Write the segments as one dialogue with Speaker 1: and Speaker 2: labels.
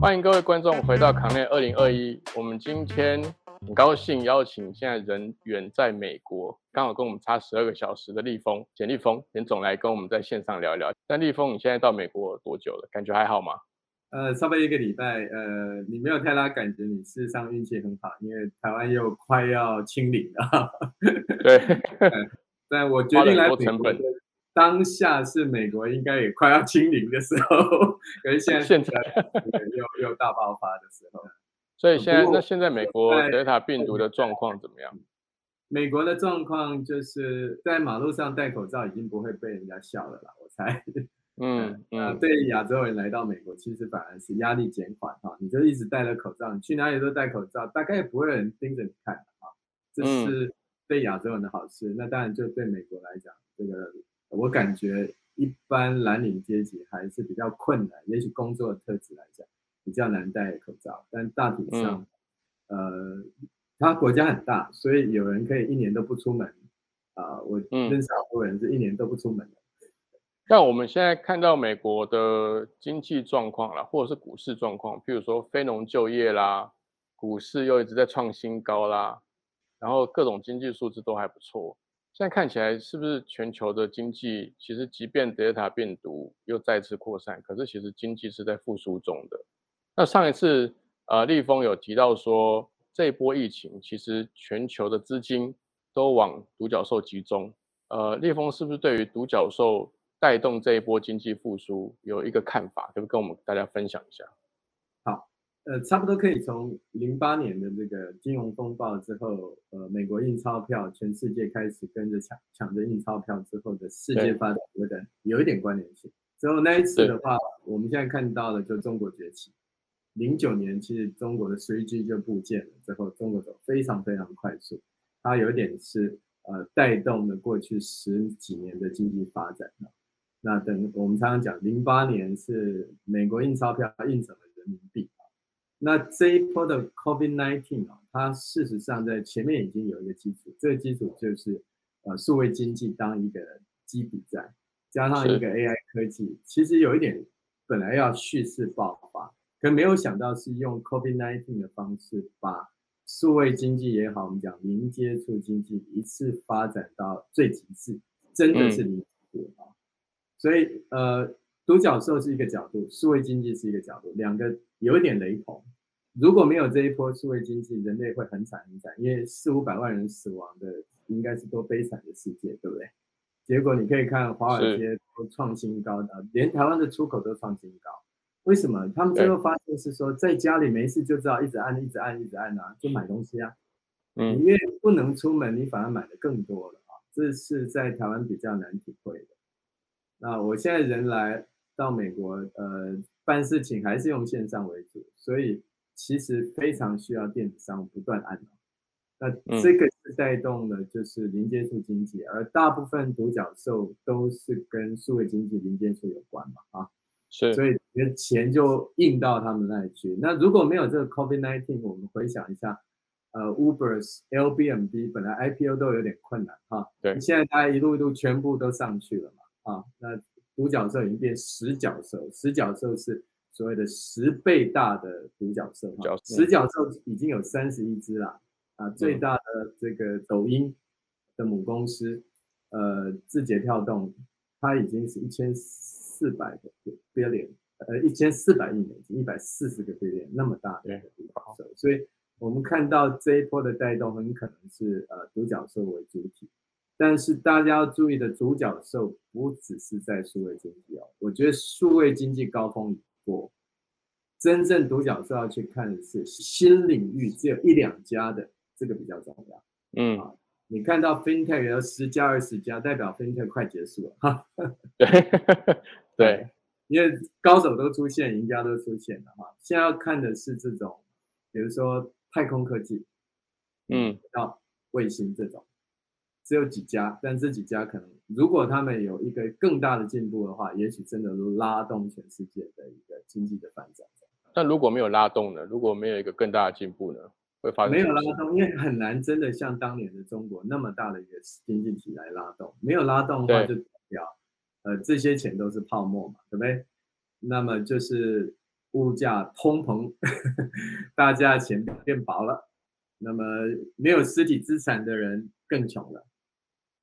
Speaker 1: 欢迎各位观众回到康内二零二一。我们今天很高兴邀请现在人远在美国，刚好跟我们差十二个小时的立峰简立峰简总来跟我们在线上聊一聊。但立峰，你现在到美国多久了？感觉还好吗？
Speaker 2: 呃，差不多一个礼拜。呃，你没有太大感觉，你事实上运气很好，因为台湾又快要清零了。
Speaker 1: 对，
Speaker 2: 但我决定来
Speaker 1: 成本。
Speaker 2: 当下是美国应该也快要清零的时候，可是现在
Speaker 1: 现在
Speaker 2: 又又大爆发的时候。
Speaker 1: 所以现在那现在美国德尔塔病毒的状况怎么样？
Speaker 2: 美国的状况就是在马路上戴口罩已经不会被人家笑了啦，我猜。嗯嗯。对亚洲人来到美国，其实反而是压力减缓哈，你就一直戴着口罩，你去哪里都戴口罩，大概也不会有人盯着你看啊。这是对亚洲人的好事。那当然就对美国来讲，这个。我感觉一般蓝领阶级还是比较困难，也许工作特质来讲比较难戴口罩，但大体上，呃，它国家很大，所以有人可以一年都不出门，啊，我认识好多人是一年都不出门的。
Speaker 1: 但我们现在看到美国的经济状况啦，或者是股市状况，譬如说非农就业啦，股市又一直在创新高啦，然后各种经济数字都还不错。现在看起来是不是全球的经济，其实即便德尔塔病毒又再次扩散，可是其实经济是在复苏中的。那上一次呃，立峰有提到说，这一波疫情其实全球的资金都往独角兽集中。呃，立峰是不是对于独角兽带动这一波经济复苏有一个看法，可不可以跟我们大家分享一下？
Speaker 2: 好呃，差不多可以从零八年的这个金融风暴之后，呃，美国印钞票，全世界开始跟着抢抢着印钞票之后的世界发展有点有一点关联性。之后那一次的话，我们现在看到的就中国崛起。零九年其实中国的 3G 就部件了，之后中国走非常非常快速，它有点是呃带动了过去十几年的经济发展。那等我们常常讲，零八年是美国印钞票印成了人民币。那这一波的 COVID-19 啊，它事实上在前面已经有一个基础，这个基础就是呃数位经济当一个基底在，加上一个 AI 科技，其实有一点本来要蓄势爆发，可没有想到是用 COVID-19 的方式把数位经济也好，我们讲零接触经济一次发展到最极致，真的是零接触啊，所以呃。独角兽是一个角度，数位经济是一个角度，两个有一点雷同。如果没有这一波数位经济，人类会很惨很惨，因为四五百万人死亡的应该是多悲惨的世界，对不对？结果你可以看华尔街都创新高的，连台湾的出口都创新高。为什么？他们最后发现是说，在家里没事就知道一直按、一直按、一直按啊，就买东西啊。嗯，因为不能出门，你反而买的更多了啊。这是在台湾比较难体会的。那我现在人来。到美国，呃，办事情还是用线上为主，所以其实非常需要电子商务不断按那这个是带动的，就是零接触经济，而大部分独角兽都是跟数位经济零接触有关嘛，啊，
Speaker 1: 是，
Speaker 2: 所以你的钱就印到他们那里去。那如果没有这个 COVID-19，我们回想一下，呃，Uber、Airbnb 本来 IPO 都有点困难，哈，
Speaker 1: 对，
Speaker 2: 现在大家一路一路全部都上去了嘛，啊，那。独角兽已经变十角兽，十角兽是所谓的十倍大的独角兽，十角兽已经有三十一只了啊！最大的这个抖音的母公司，呃，字节跳动，它已经是一千四百个 billion，呃，一千四百亿美金，一百四十个 billion，那么大的独角兽，所以我们看到这一波的带动很可能是呃独角兽为主体。但是大家要注意的，独角兽不只是在数位经济哦。我觉得数位经济高峰已过，真正独角兽要去看的是新领域，只有一两家的，这个比较重要。嗯，啊，你看到 FinTech 有十家二十家，代表 FinTech 快结束了哈。
Speaker 1: 对 对，
Speaker 2: 因为高手都出现，赢家都出现了哈。现在要看的是这种，比如说太空科技，嗯，到卫星这种。只有几家，但这几家可能，如果他们有一个更大的进步的话，也许真的能拉动全世界的一个经济的发展。
Speaker 1: 但如果没有拉动呢？如果没有一个更大的进步呢？会发生
Speaker 2: 没有拉动，因为很难真的像当年的中国那么大的一个经济体来拉动，没有拉动的话，就
Speaker 1: 对
Speaker 2: 代表呃这些钱都是泡沫嘛，对不对？那么就是物价通膨，大家的钱变薄了，那么没有实体资产的人更穷了，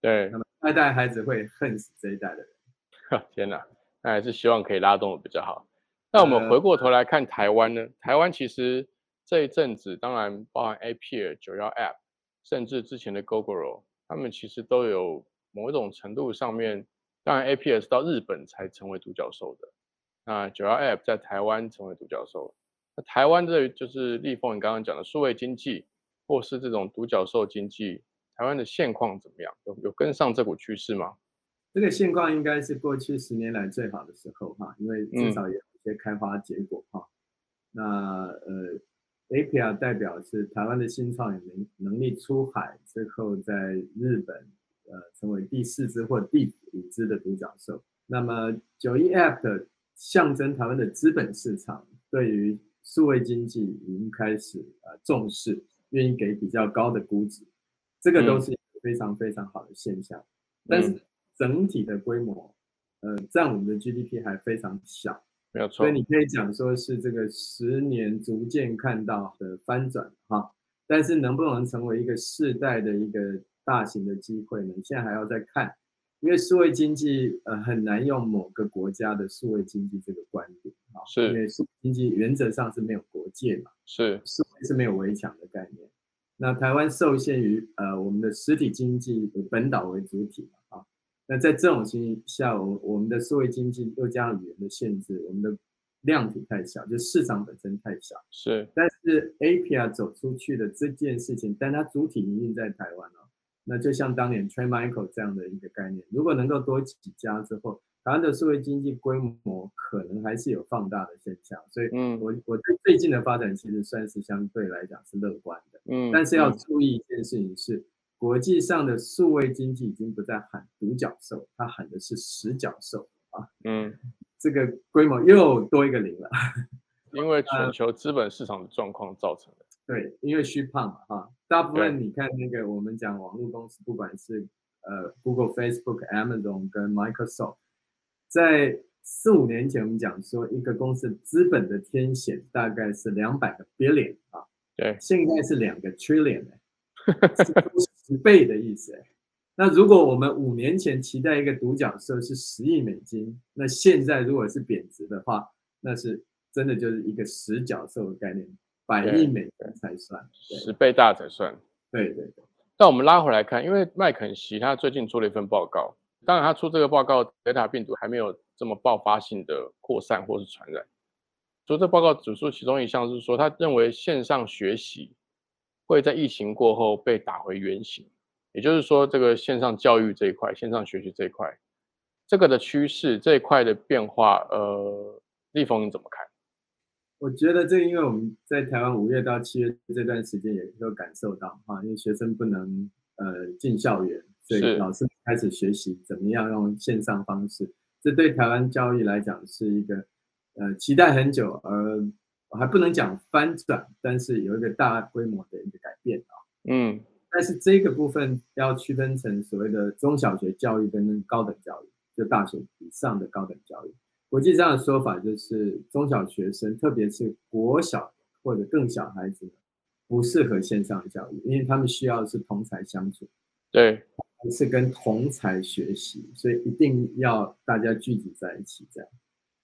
Speaker 1: 对
Speaker 2: 那，么下一代孩子会恨死这一代的人。
Speaker 1: 天哪，那还是希望可以拉动的比较好。那我们
Speaker 2: 呃
Speaker 1: 回过头来看台湾呢？台湾其实这一阵子，当然包含 Appear、九幺 App，甚至之前的 Gogoro，他们其实都有某一种程度上面，当然 Appear 是到日本才成为独角兽的，那九幺 App 在台湾成为独角兽。那台湾这就是立峰你刚刚讲的数位经济，或是这种独角兽经济，台湾的现况怎么样？有有跟上这股趋势吗？
Speaker 2: 这个现况应该是过去十年来最好的时候哈，因为
Speaker 1: 嗯
Speaker 2: 至少有一些开花结果哈。那呃，APR 代表是台湾的新创有能能力出海之后，在日本呃成为第四只或第五只的独角兽。那么九一 App 的象征台湾的资本市场对于数位经济已经开始呃重视，愿意给比较高的估值，这个都
Speaker 1: 嗯
Speaker 2: 是非常非常好的现象。但是
Speaker 1: 嗯
Speaker 2: 整体的规模，呃，占我们的 GDP 还非常小，
Speaker 1: 没有错
Speaker 2: 所以，你可以讲说是这个十年逐渐看到的翻转哈。但是能不能成为一个世代的一个大型的机会呢？现在还要再看，因为数位经济呃很难用某个国家的数位经济这个观点啊，
Speaker 1: 是
Speaker 2: 因为数位经济原则上是没有国界嘛。
Speaker 1: 是
Speaker 2: 数位是没有围墙的概念。那台湾受限于呃我们的实体经济以本岛为主体嘛啊，那在这种情形下，我我们的社会经济又加上语言的限制，我们的量体太小，就市场本身太小。
Speaker 1: 是，
Speaker 2: 但是 APR 走出去的这件事情，但它主体营运在台湾哦，那就像当年 Trade Michael 这样的一个概念，如果能够多几家之后，台湾的数位经济规模可能还是有放大的现象，所以
Speaker 1: 嗯。
Speaker 2: 我我对最近的发展其实算是相对来讲是乐观的，
Speaker 1: 嗯，
Speaker 2: 但是要
Speaker 1: 嗯。
Speaker 2: 注意一件事情是，国际上的数位经济已经不再喊独角兽，它喊的是十角兽啊，
Speaker 1: 嗯，
Speaker 2: 这个规模又多一个零了。
Speaker 1: 因为全球资本市场的状况造成的，
Speaker 2: 对，因为虚胖嘛，哈，大部分你看那个我们讲网络公司，不管是呃 Google、Facebook、Amazon 跟 Microsoft，在四五年前我们讲说一个公司资本的天险大概是两百个 billion 啊，
Speaker 1: 对，
Speaker 2: 现在是两个 trillion，哎、是十倍的意思哎。那如果我们五年前期待一个独角兽是十亿美金，那现在如果是贬值的话，那是真的就是一个十角兽的概念，百亿美元才算。
Speaker 1: 十倍大才算。
Speaker 2: 对对对，
Speaker 1: 但我们拉回来看，因为麦肯锡他最近做了一份报告，当然他出这个报告，Delta 病毒还没有这么爆发性的扩散或是传染。所以这报告指出，其中一项是说，他认为线上学习会在疫情过后被打回原形，也就是说，这个线上教育这一块、线上学习这一块，这个的趋势这一块的变化，呃，立峰你怎么看？
Speaker 2: 我觉得这因为我们在台湾五月到七月这段时间也都感受到哈，因为学生不能呃进校园，所以老师开始学习怎么样用线上方式。这对台湾教育来讲是一个呃期待很久，而我还不能讲翻转，但是有一个大规模的一个改变啊。
Speaker 1: 嗯，
Speaker 2: 但是这个部分要区分成所谓的中小学教育跟高等教育，就大学以上的高等教育。国际上的说法就是，中小学生，特别是国小或者更小孩子，不适合线上教育，因为他们需要的是同才相处，
Speaker 1: 对，
Speaker 2: 是跟同才学习，所以一定要大家聚集在一起这样。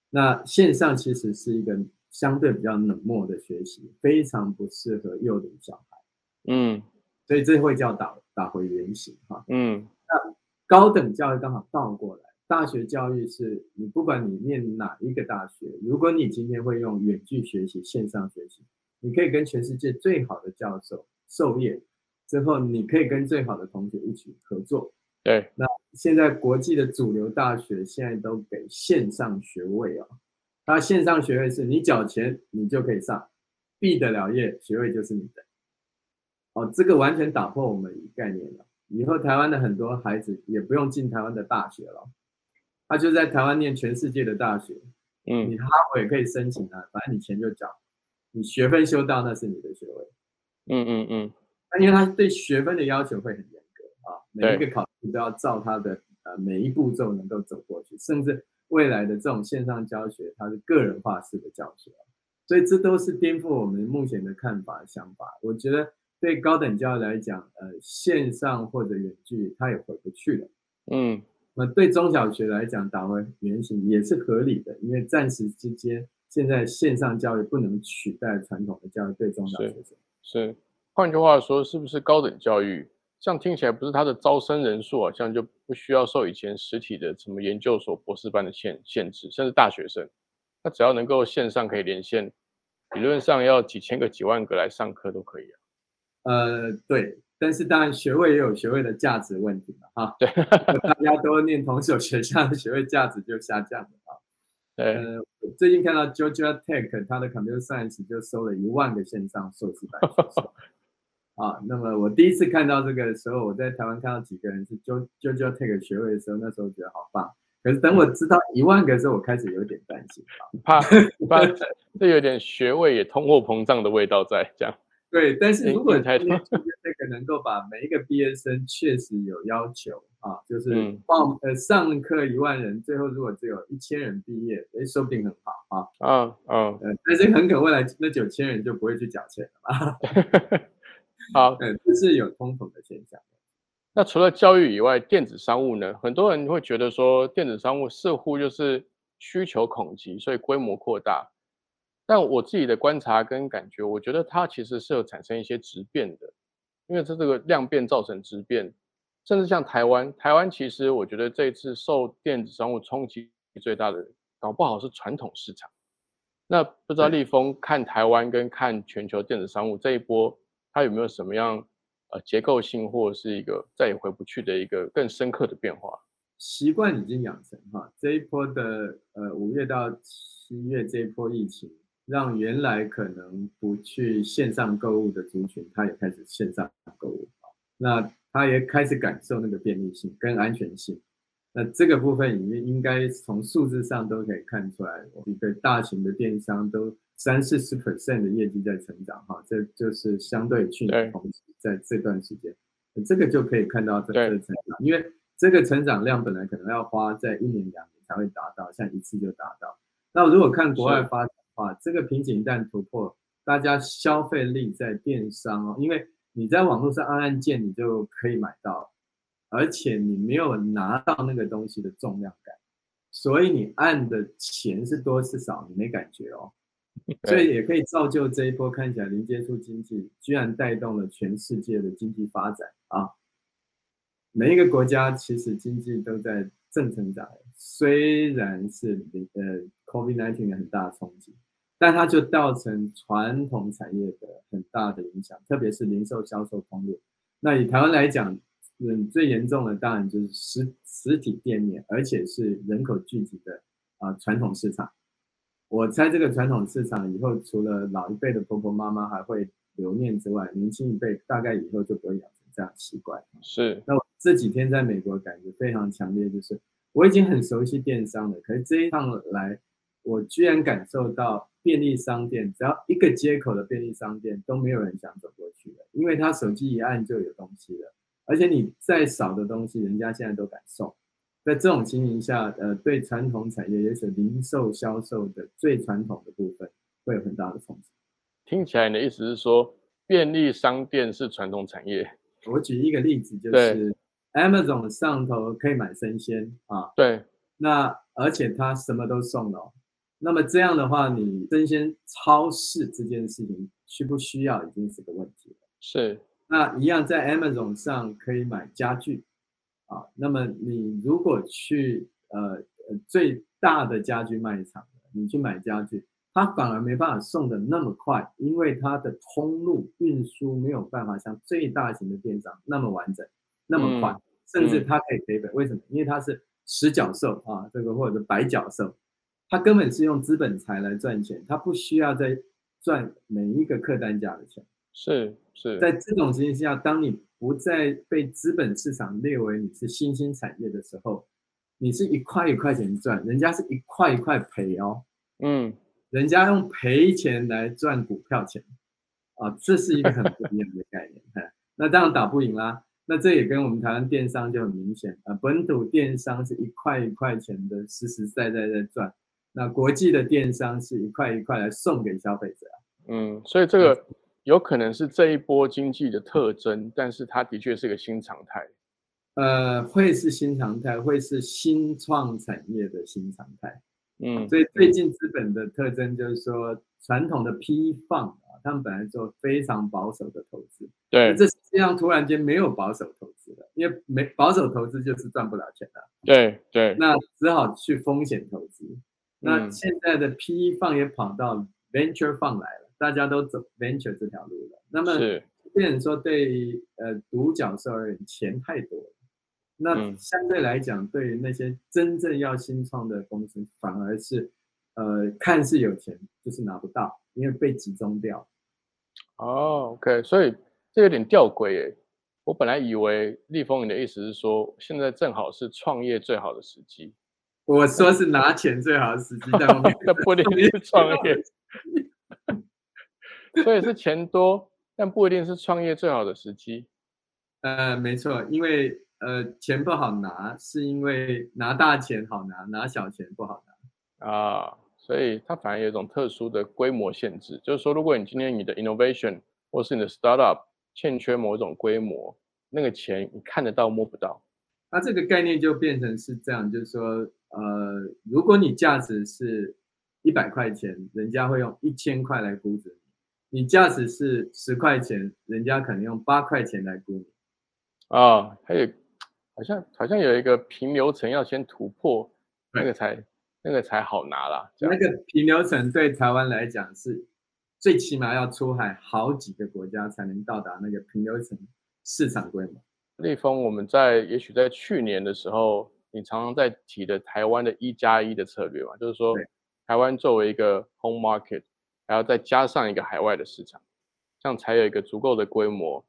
Speaker 2: 那线上其实是一个相对比较冷漠的学习，非常不适合幼龄小孩，
Speaker 1: 嗯
Speaker 2: 所以这会叫打打回原形哈。
Speaker 1: 嗯那
Speaker 2: 高等教育刚好倒过来，大学教育是你不管你念哪一个大学，如果你今天会用远距学习、线上学习，你可以跟全世界最好的教授授业，之后你可以跟最好的同学一起合作。
Speaker 1: 对，那
Speaker 2: 现在国际的主流大学现在都给线上学位哦，它线上学位是你缴钱你就可以上，毕得了业，学位就是你的。哦，这个完全打破我们一概念了。以后台湾的很多孩子也不用进台湾的大学了，他就在台湾念全世界的大学，
Speaker 1: 嗯
Speaker 2: 你哈佛也可以申请啊，反正你钱就缴，你学分修到那是你的学位。
Speaker 1: 嗯嗯嗯，
Speaker 2: 那因为他对学分的要求会很严格啊，每一
Speaker 1: 对
Speaker 2: 个考试都要照他的呃每一步骤能够走过去，甚至未来的这种线上教学，它是个人化式的教学，所以这都是颠覆我们目前的看法想法。我觉得对高等教育来讲，呃，线上或者远距它也回不去了。
Speaker 1: 嗯，
Speaker 2: 那对中小学来讲，打回原形也是合理的，因为暂时之间，现在线上教育不能取代传统的教育对中小学生。
Speaker 1: 是。换句话说，是不是高等教育像听起来，不是它的招生人数好像就不需要受以前实体的什么研究所、博士班的限限制，甚至大学生，那只要能够线上可以连线，理论上要几千个、几万个来上课都可以啊。
Speaker 2: 呃，对，但是当然学位也有学位的价值问题嘛，哈，
Speaker 1: 对，
Speaker 2: 大家都念同一所学校的学位价值就下降了啊。
Speaker 1: 对，
Speaker 2: 呃，最近看到 Georgia Tech 它的 Computer Science 就收了一万个线上硕士班学生。啊，那么我第一次看到这个时候，我在台湾看到几个人是 Jo Georgia Tech 学位的时候，那时候觉得好棒。可是等我知道一万个的时候，我开始有点担心啊。
Speaker 1: 怕怕这有点学位也通货膨胀的味道在这样。
Speaker 2: 对，但是如果
Speaker 1: 太
Speaker 2: 今天 Georgia Tech 能够把每一个毕业生确实有要求啊，就是
Speaker 1: 嗯
Speaker 2: 报呃上课一万人，最后如果只有一千人毕业，哎，说不定很好啊。
Speaker 1: 嗯嗯，
Speaker 2: 呃，但是很可未来那九千人就不会去缴钱了嘛。
Speaker 1: 好。
Speaker 2: 嗯，这是有通膨的现象。
Speaker 1: 那除了教育以外，电子商务呢？很多人会觉得说，电子商务似乎就是需求恐急，所以规模扩大。但我自己的观察跟感觉，我觉得它其实是有产生一些质变的，因为它这个量变造成质变，甚至像台湾，台湾其实我觉得这一次受电子商务冲击最大的，搞不好是传统市场。那不知道
Speaker 2: 对
Speaker 1: 立峰看台湾跟看全球电子商务这一波，它有没有什么样呃结构性或者是一个再也回不去的一个更深刻的变化？
Speaker 2: 习惯已经养成哈，这一波的呃五月到七月这一波疫情，让原来可能不去线上购物的族群，他也开始线上购物啊，那他也开始感受那个便利性跟安全性。那这个部分里面应该从数字上都可以看出来，一个大型的电商都三四十 percent 的业绩在成长哈，这就是相对去年同期在这段时间，这个就可以看到这
Speaker 1: 对。
Speaker 2: 这个成长，因为这个成长量本来可能要花在一年两年才会达到，像一次就达到。那如果看国外发展的话，这个瓶颈一旦突破，大家消费力在电商哦，因为你在网络上按按键，你就可以买到，而且你没有拿到那个东西的重量感，所以你按的钱是多是少，你没感觉哦。所以也可以造就这一波看起来零接触经济，居然带动了全世界的经济发展啊！每一个国家其实经济都在正成长，虽然是零呃 COVID-19 的很大的冲击，但它就造成传统产业的很大的影响，特别是零售销售通路。那以台湾来讲，嗯，最严重的当然就是实实体店面，而且是人口聚集的啊传统市场。我猜这个传统市场以后，除了老一辈的婆婆妈妈还会留念之外，年轻一辈大概以后就不会养成这样的习惯。
Speaker 1: 是
Speaker 2: 那我这几天在美国感觉非常强烈，就是我已经很熟悉电商了，可是这一趟来，我居然感受到便利商店只要一个接口的便利商店都没有人想走过去了，因为他手机一按就有东西了，而且你再少的东西，人家现在都敢送。在这种情形下，呃，对传统产业，也是零售销售的最传统的部分，会有很大的冲击。
Speaker 1: 听起来你的意思是说，便利商店是传统产业？
Speaker 2: 我举一个例子，就是 Amazon 上头可以买生鲜啊，
Speaker 1: 对，
Speaker 2: 那而且它什么都送了哦，那么这样的话，你生鲜超市这件事情需不需要，已经是个问题了。
Speaker 1: 是
Speaker 2: 那一样在 Amazon 上可以买家具啊，那么你如果去呃呃最大的家具卖场，你去买家具，它反而没办法送的那么快，因为它的通路运输没有办法像最大型的电商那么完整、那么快，
Speaker 1: 嗯
Speaker 2: 甚至它可以赔本。为什么？因为它是十角兽啊，这个或者是白角兽，它根本是用资本财来赚钱，他不需要再赚每一个客单价的钱。
Speaker 1: 是是，
Speaker 2: 在这种情形下，当你不再被资本市场列为你是新兴产业的时候，你是一块一块钱赚，人家是一块一块赔哦，
Speaker 1: 嗯
Speaker 2: 人家用赔钱来赚股票钱啊，这是一个很不一样的概念。那当然打不赢啦。那这也跟我们台湾电商就很明显啊，本土电商是一块一块钱的实实在在在赚，那国际的电商是一块一块来送给消费者。
Speaker 1: 嗯，所以这个有可能是这一波经济的特征，但是它的确是个新常态。
Speaker 2: 呃，会是新常态，会是新创产业的新常态。
Speaker 1: 嗯，
Speaker 2: 所以最近资本的特征就是说，传统的批放啊，他们本来做非常保守的投资，
Speaker 1: 对，
Speaker 2: 这实际上突然间没有保守投资了，因为没保守投资就是赚不了钱的。
Speaker 1: 对对，
Speaker 2: 那只好去风险投资。那现在的 PE 放也跑到 venture 放来了，大家都走 venture 这条路了。那么，变成说对呃独角兽而言，钱太多了。那相对来讲，对于那些真正要新创的公司，反而是，呃，看似有钱，就是拿不到，因为被集中掉。
Speaker 1: 哦，OK，所以这有点吊诡耶。我本来以为立峰，你的意思是说，现在正好是创业最好的时机。
Speaker 2: 我说是拿钱最好的时机，但
Speaker 1: 不一定是创业。所以是钱多，但不一定是创业最好的时机。
Speaker 2: 呃，没错，因为。呃，钱不好拿，是因为拿大钱好拿，拿小钱不好
Speaker 1: 拿啊，所以它反而有一种特殊的规模限制，就是说，如果你今天你的 innovation 或是你的 startup 欠缺某种规模，那个钱你看得到摸不到，
Speaker 2: 那这个概念就变成是这样，就是说，呃，如果你价值是一百块钱，人家会用一千块来估值你；你价值是十块钱，人家可能用八块钱来估你。
Speaker 1: 啊，还有。好像好像有一个平流层要先突破，那个才那个才好拿啦。
Speaker 2: 那个平流层对台湾来讲是，最起码要出海好几个国家才能到达那个平流层市场规模。
Speaker 1: 立峰，我们在也许在去年的时候，你常常在提的台湾的一加一的策略嘛，就是说台湾作为一个 home market，还要再加上一个海外的市场，这样才有一个足够的规模，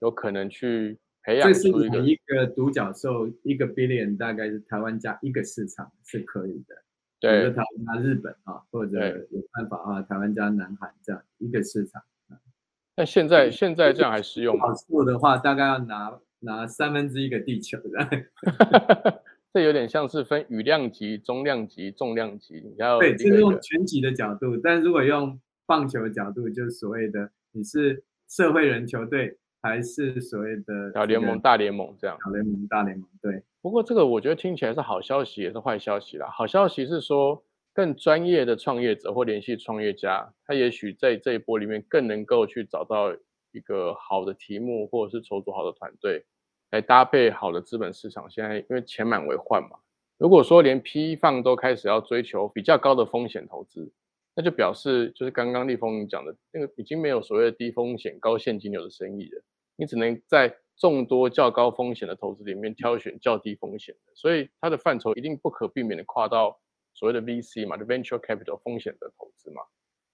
Speaker 1: 有可能去。
Speaker 2: 这是你一个独角兽，一个 billion 大概是台湾加一个市场是可以的。
Speaker 1: 对，
Speaker 2: 比如台湾加日本啊，或者有办法啊，台湾加南韩这样一个市场。
Speaker 1: 那现在现在这样还适用吗？
Speaker 2: 做的话，大概要拿拿三分之一个地球的。
Speaker 1: 这有点像是分雨量级、中量级、重量级，你要
Speaker 2: 对，就是用全级的角度。但如果用棒球的角度，就是所谓的你是社会人球队。还是所谓的
Speaker 1: 小联盟、大联盟这样。
Speaker 2: 小联盟、大联盟，对。
Speaker 1: 不过这个我觉得听起来是好消息，也是坏消息啦。好消息是说，更专业的创业者或联系创业家，他也许在这一波里面更能够去找到一个好的题目，或者是筹组好的团队，来搭配好的资本市场。现在因为钱满为患嘛，如果说连 PE 放都开始要追求比较高的风险投资，那就表示就是刚刚立峰讲的那个已经没有所谓的低风险高现金流的生意了。你只能在众多较高风险的投资里面挑选较低风险的，所以它的范畴一定不可避免的跨到所谓的 VC 嘛，venture capital 风险的投资嘛。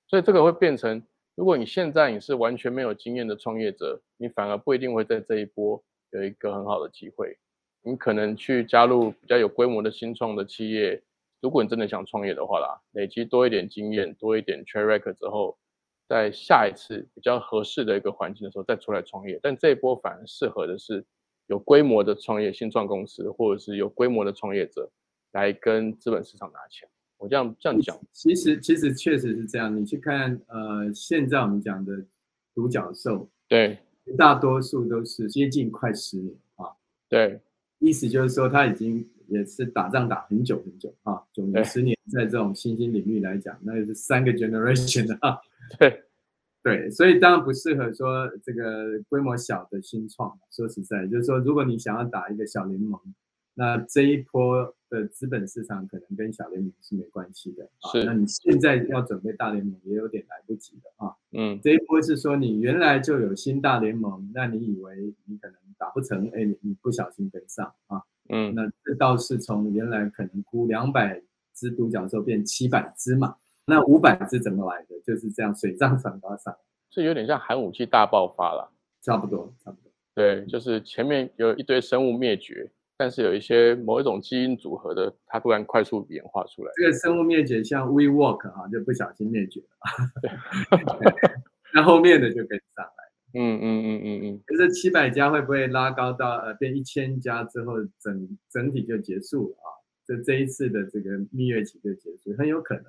Speaker 1: 所以这个会变成，如果你现在你是完全没有经验的创业者，你反而不一定会在这一波有一个很好的机会。你可能去加入比较有规模的新创的企业，如果你真的想创业的话啦，累积多一点经验，多一点 track 之后。在下一次比较合适的一个环境的时候再出来创业，但这一波反而适合的是有规模的创业新创公司，或者是有规模的创业者来跟资本市场拿钱。我这样这样讲，
Speaker 2: 其实其实确实是这样。你去看呃，现在我们讲的独角兽，
Speaker 1: 对，
Speaker 2: 大多数都是接近快十年啊。
Speaker 1: 对，
Speaker 2: 意思就是说他已经也是打仗打很久很久啊，九年十年，在这种新兴领域来讲，那是三个 generation 啊。
Speaker 1: 对，
Speaker 2: 对，所以当然不适合说这个规模小的新创。说实在，就是说，如果你想要打一个小联盟，那这一波的资本市场可能跟小联盟是没关系的。
Speaker 1: 是，
Speaker 2: 那你现在要准备大联盟也有点来不及了啊。
Speaker 1: 嗯，
Speaker 2: 这一波是说你原来就有新大联盟，那你以为你可能打不成，哎，你不小心跟上啊。
Speaker 1: 嗯，
Speaker 2: 那这倒是从原来可能估两百只独角兽变七百只嘛。那五百只怎么来的？就是这样水涨船高上，
Speaker 1: 这有点像寒武纪大爆发了，
Speaker 2: 差不多，差不多。
Speaker 1: 对，就是前面有一堆生物灭绝，但是有一些某一种基因组合的，它突然快速演化出来。
Speaker 2: 这个生物灭绝像 WeWork 啊，就不小心灭绝了。那后面的就跟上来。
Speaker 1: 嗯嗯嗯嗯嗯。
Speaker 2: 可是七百家会不会拉高到呃变一千家之后，整整体就结束了啊？这这一次的这个蜜月期就结束，很有可能。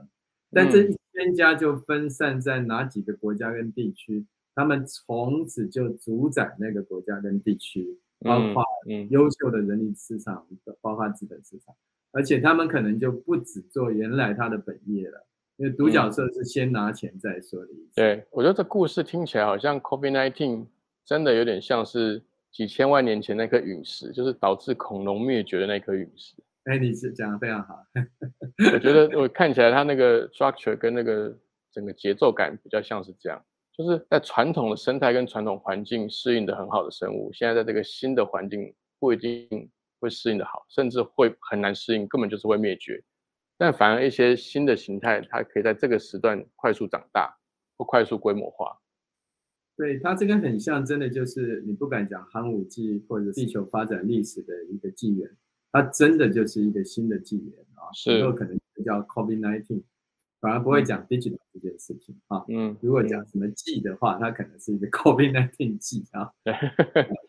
Speaker 2: 但这一千家就分散在哪几个国家跟地区？他们从此就主宰那个国家跟地区，包括优秀的人力市场，包括资本市场，而且他们可能就不只做原来他的本业了，因为独角兽是先拿钱再说的意思。
Speaker 1: 对，我觉得这故事听起来好像 COVID-19 真的有点像是几千万年前那颗陨石，就是导致恐龙灭绝的那颗陨石。
Speaker 2: 哎，你是讲的非常好。
Speaker 1: 我觉得我看起来它那个 structure 跟那个整个节奏感比较像是这样。就是在传统的生态跟传统环境适应的很好的生物，现在在这个新的环境不一定会适应的好，甚至会很难适应，根本就是会灭绝。但反而一些新的形态，它可以在这个时段快速长大或快速规模化。
Speaker 2: 对它这个很像，真的就是你不敢讲寒武纪或者地球发展历史的一个纪元，它真的就是一个新的纪元啊，
Speaker 1: 是
Speaker 2: 有可能叫 COVID-19。反而不会讲 digital 这件事情啊，嗯，如果讲什么 G 的话，它可能是一个 COVID-19 G 啊，对，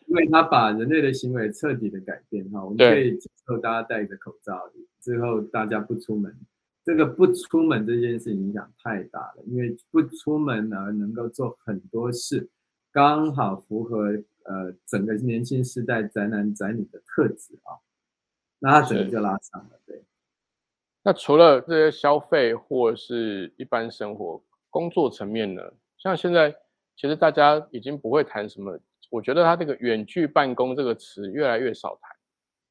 Speaker 2: 因为它把人类的行为彻底的改变哈，我们可以接受大家戴着口罩，之后大家不出门，这个不出门这件事影响太大了，因为不出门而能够做很多事，刚好符合呃整个年轻时代宅男宅女的特质啊，那它整个就拉长了，对。
Speaker 1: 那除了这些消费或者是一般生活、工作层面呢？像现在其实大家已经不会谈什么，我觉得它这个远距办公这个词越来越少谈，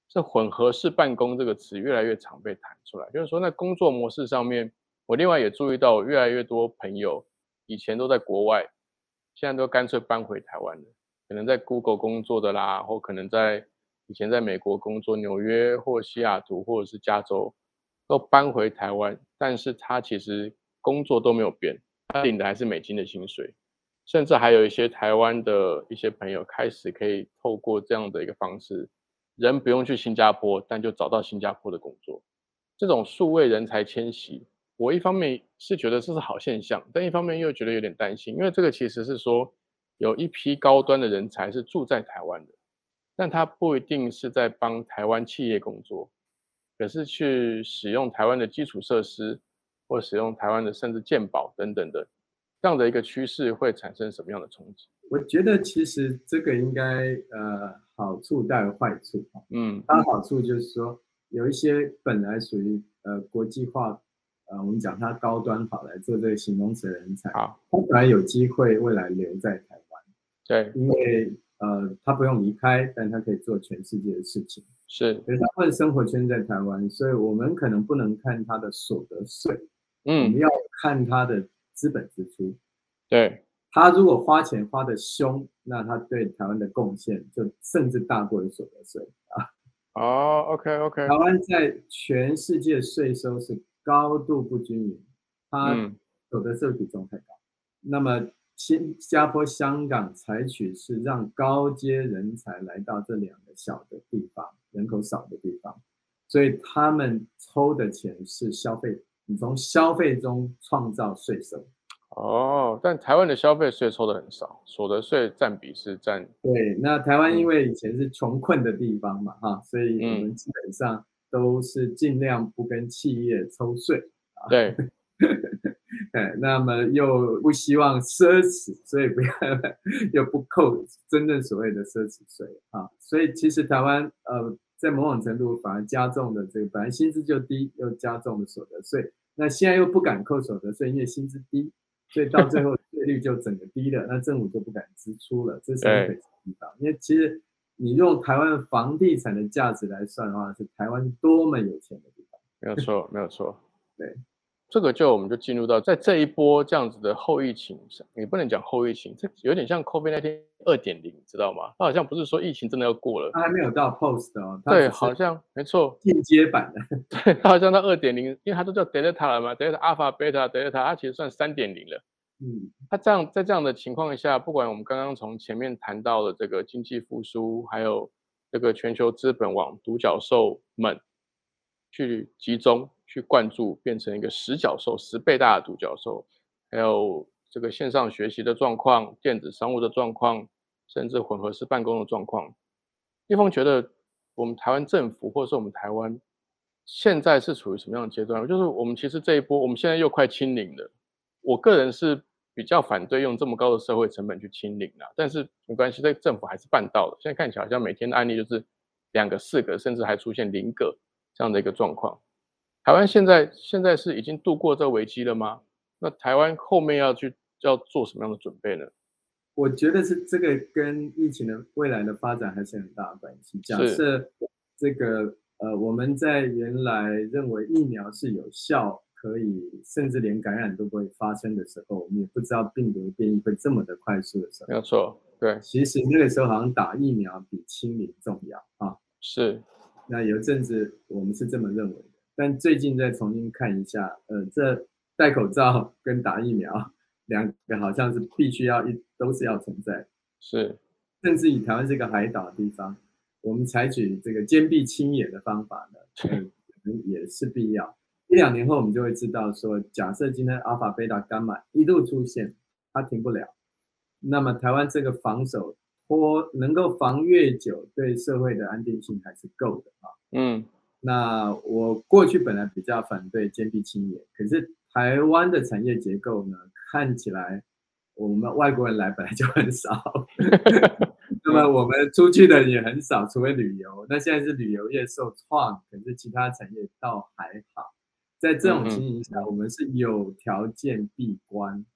Speaker 1: 这混合式办公这个词越来越常被谈出来。就是说，在工作模式上面，我另外也注意到越来越多朋友以前都在国外，现在都干脆搬回台湾了，可能在 Google 工作的啦，或可能在以前在美国工作，纽约或西雅图或者是加州。都搬回台湾，但是他其实工作都没有变，他领的还是美金的薪水，甚至还有一些台湾的一些朋友开始可以透过这样的一个方式，人不用去新加坡，但就找到新加坡的工作。这种数位人才迁徙，我一方面是觉得这是好现象，但一方面又觉得有点担心，因为这个其实是说有一批高端的人才是住在台湾的，但他不一定是在帮台湾企业工作。可是去使用台湾的基础设施，或使用台湾的甚至健保等等的这样的一个趋势，会产生什么样的冲击？
Speaker 2: 我觉得其实这个应该呃好处大于坏处嗯，它好处就是说有一些本来属于呃国际化，呃我们讲它高端好来做这个形容词的人才，
Speaker 1: 好，
Speaker 2: 他本来有机会未来留在台湾，
Speaker 1: 对，
Speaker 2: 因为呃他不用离开，但他可以做全世界的事情。
Speaker 1: 是，
Speaker 2: 可是他们的生活圈在台湾，所以我们可能不能看他的所得税，嗯，我们要看他的资本支出。
Speaker 1: 对，
Speaker 2: 他如果花钱花的凶，那他对台湾的贡献就甚至大过于所得税啊。
Speaker 1: 哦，OK OK。
Speaker 2: 台湾在全世界税收是高度不均匀，它所得税比重太高。那么新加坡、香港采取是让高阶人才来到这两个小的地方。人口少的地方，所以他们抽的钱是消费，你从消费中创造税收。
Speaker 1: 哦，但台湾的消费税抽的很少，所得税占比是占。
Speaker 2: 对，那台湾因为以前是穷困的地方嘛，哈，所以我们基本上都是尽量不跟企业抽税。
Speaker 1: 对。
Speaker 2: 哎，那么又不希望奢侈，所以不要又不扣真正所谓的奢侈税啊。所以其实台湾呃，在某种程度反而加重了这个本来薪资就低，又加重了所得税。那现在又不敢扣所得税，因为薪资低，所以到最后 税率就整个低了，那政府就不敢支出了，这是一个地方。因为其实你用台湾房地产的价值来算的话，是台湾多么有钱的地方。
Speaker 1: 没有错，没有错，
Speaker 2: 对。
Speaker 1: 这个就我们就进入到在这一波这样子的后疫情上，你不能讲后疫情，这有点像 COVID 那天二点零，知道吗？它好像不是说疫情真的要过了，
Speaker 2: 它还没有到 post 哦。
Speaker 1: 对，好像没错，
Speaker 2: 进阶版的。
Speaker 1: 对，它好像到二点零，因为它都叫 Delta 了嘛，Delta、Alpha、Beta、Delta，它其实算三点零了。嗯，它这样在这样的情况下，不管我们刚刚从前面谈到的这个经济复苏，还有这个全球资本往独角兽们去集中。去灌注，变成一个十角兽、十倍大的独角兽，还有这个线上学习的状况、电子商务的状况，甚至混合式办公的状况。一峰觉得，我们台湾政府或者是我们台湾现在是处于什么样的阶段？就是我们其实这一波，我们现在又快清零了。我个人是比较反对用这么高的社会成本去清零了，但是没关系，这政府还是办到了。现在看起来好像每天的案例就是两个、四个，甚至还出现零个这样的一个状况。台湾现在现在是已经度过这危机了吗？那台湾后面要去要做什么样的准备呢？
Speaker 2: 我觉得是这个跟疫情的未来的发展还是很大的关系。假设这个呃，我们在原来认为疫苗是有效，可以甚至连感染都不会发生的时候，我们也不知道病毒变异会这么的快速的时候。
Speaker 1: 没有错，对。
Speaker 2: 其实那个时候好像打疫苗比清零重要啊。
Speaker 1: 是。
Speaker 2: 那有一阵子我们是这么认为的，但最近再重新看一下，呃，这。戴口罩跟打疫苗两个好像是必须要一都是要存在，
Speaker 1: 是，
Speaker 2: 甚至以台湾这个海岛的地方，我们采取这个坚壁清野的方法呢，可能也是必要。一两年后我们就会知道说，假设今天阿尔法、贝塔、伽马一度出现，它停不了，那么台湾这个防守或能够防越久，对社会的安定性还是够的啊。嗯，那我过去本来比较反对坚壁清野，可是。台湾的产业结构呢，看起来我们外国人来本来就很少，那么我们出去的也很少，除非旅游。那现在是旅游业受创，可是其他产业倒还好。在这种情形下，我们是有条件闭关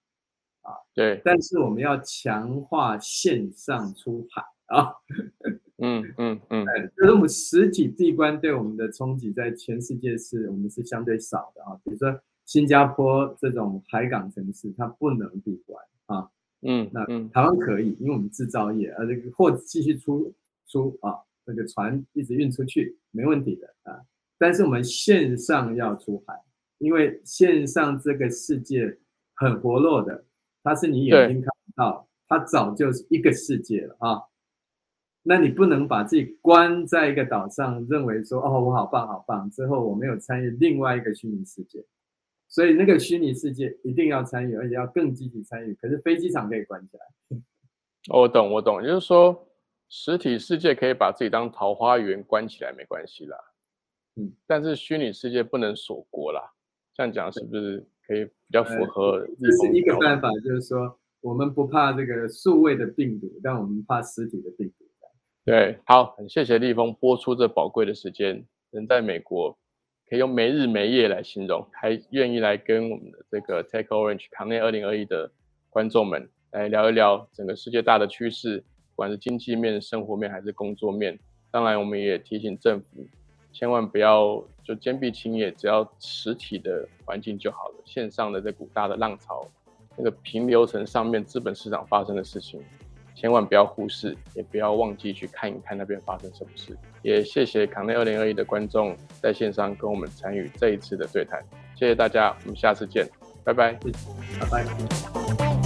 Speaker 2: 啊，
Speaker 1: 对。
Speaker 2: 但是我们要强化线上出海啊，嗯嗯嗯，就是我们实体地关对我们的冲击，在全世界是我们是相对少的啊，比如说。新加坡这种海港城市，它不能闭关啊。嗯，那台湾可以，因为我们制造业，呃，这个货继续出出啊，那个船一直运出去，没问题的啊。但是我们线上要出海，因为线上这个世界很活络的，它是你眼睛看不到，它早就是一个世界了啊。那你不能把自己关在一个岛上，认为说哦，我好棒好棒，之后我没有参与另外一个虚拟世界。所以那个虚拟世界一定要参与，而且要更积极参与。可是飞机场可以关起来。
Speaker 1: 我懂，我懂，就是说实体世界可以把自己当桃花源关起来，没关系啦。嗯，但是虚拟世界不能锁国啦。这样讲是不是可以比较符合？
Speaker 2: 这是一个办法，就是说我们不怕这个数位的病毒，但我们怕实体的病毒。
Speaker 1: 对，好，很谢谢立峰播出这宝贵的时间，人在美国。可以用没日没夜来形容，还愿意来跟我们的这个 Take Orange 康内二零二一的观众们来聊一聊整个世界大的趋势，不管是经济面、生活面还是工作面。当然，我们也提醒政府，千万不要就坚壁清野，只要实体的环境就好了。线上的这股大的浪潮，那个平流层上面资本市场发生的事情。千万不要忽视，也不要忘记去看一看那边发生什么事。也谢谢康内二零二一的观众在线上跟我们参与这一次的对谈，谢谢大家，我们下次见，拜拜，
Speaker 2: 拜拜。